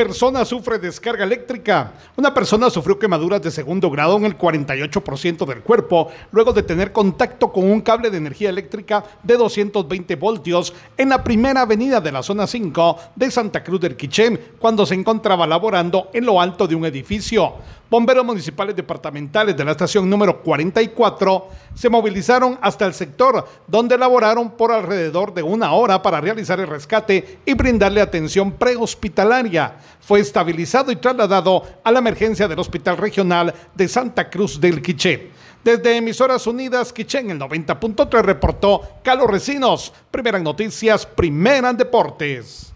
persona sufre descarga eléctrica. Una persona sufrió quemaduras de segundo grado en el 48% del cuerpo luego de tener contacto con un cable de energía eléctrica de 220 voltios en la primera avenida de la zona 5 de Santa Cruz del Quiché cuando se encontraba laborando en lo alto de un edificio. Bomberos municipales departamentales de la estación número 44 se movilizaron hasta el sector donde laboraron por alrededor de una hora para realizar el rescate y brindarle atención prehospitalaria. Fue estabilizado y trasladado a la emergencia del Hospital Regional de Santa Cruz del Quiché. Desde Emisoras Unidas, Quiché en el 90.3 reportó Carlos Recinos. Primeras noticias, primeras deportes.